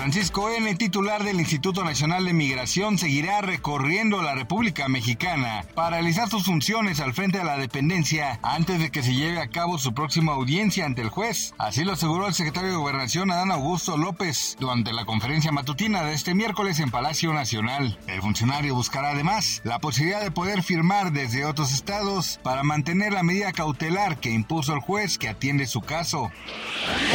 Francisco N., titular del Instituto Nacional de Migración, seguirá recorriendo la República Mexicana para realizar sus funciones al frente de la dependencia antes de que se lleve a cabo su próxima audiencia ante el juez. Así lo aseguró el secretario de Gobernación Adán Augusto López durante la conferencia matutina de este miércoles en Palacio Nacional. El funcionario buscará además la posibilidad de poder firmar desde otros estados para mantener la medida cautelar que impuso el juez que atiende su caso.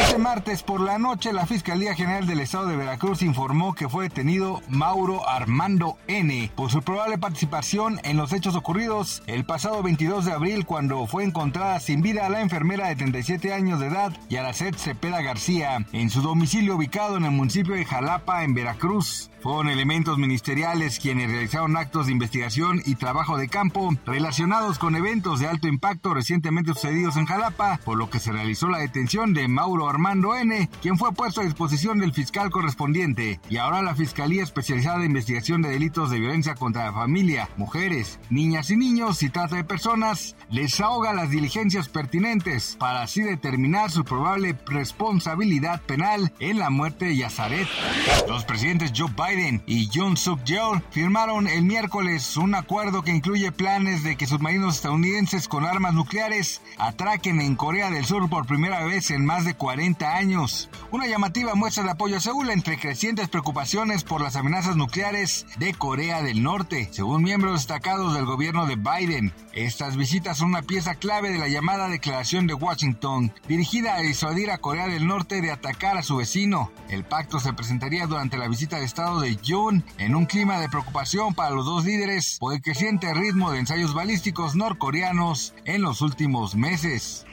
Este martes por la noche la Fiscalía General del Estado de Veracruz informó que fue detenido Mauro Armando N. por su probable participación en los hechos ocurridos el pasado 22 de abril cuando fue encontrada sin vida la enfermera de 37 años de edad Yaracet Cepeda García en su domicilio ubicado en el municipio de Jalapa en Veracruz. Fueron elementos ministeriales quienes realizaron actos de investigación y trabajo de campo relacionados con eventos de alto impacto recientemente sucedidos en Jalapa, por lo que se realizó la detención de Mauro Armando N., quien fue puesto a disposición del fiscal correspondiente, y ahora la Fiscalía Especializada de Investigación de Delitos de Violencia contra la Familia, Mujeres, Niñas y Niños y Trata de Personas les ahoga las diligencias pertinentes para así determinar su probable responsabilidad penal en la muerte de Yazaret. Los presidentes Joe Biden y Jun Suk Yeol firmaron el miércoles un acuerdo que incluye planes de que submarinos estadounidenses con armas nucleares atraquen en Corea del Sur por primera vez en más de 40 años. Una llamativa muestra de apoyo a Seúl entre crecientes preocupaciones por las amenazas nucleares de Corea del Norte, según miembros destacados del gobierno de Biden. Estas visitas son una pieza clave de la llamada Declaración de Washington, dirigida a disuadir a Corea del Norte de atacar a su vecino. El pacto se presentaría durante la visita de Estado de June en un clima de preocupación para los dos líderes por el creciente ritmo de ensayos balísticos norcoreanos en los últimos meses.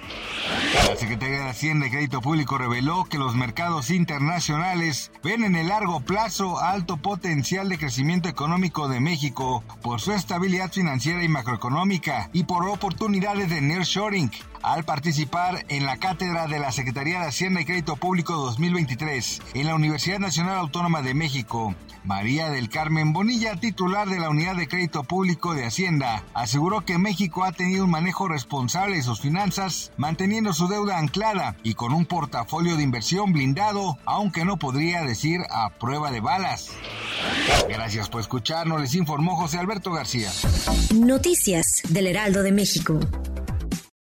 La Secretaría de Hacienda y Crédito Público reveló que los mercados internacionales ven en el largo plazo alto potencial de crecimiento económico de México por su estabilidad financiera y macroeconómica y por oportunidades de nearshoring al participar en la cátedra de la Secretaría de Hacienda y Crédito Público 2023 en la Universidad Nacional Autónoma de México. María del Carmen Bonilla, titular de la Unidad de Crédito Público de Hacienda, aseguró que México ha tenido un manejo responsable de sus finanzas, manteniendo su deuda anclada y con un portafolio de inversión blindado, aunque no podría decir a prueba de balas. Gracias por escucharnos, les informó José Alberto García. Noticias del Heraldo de México.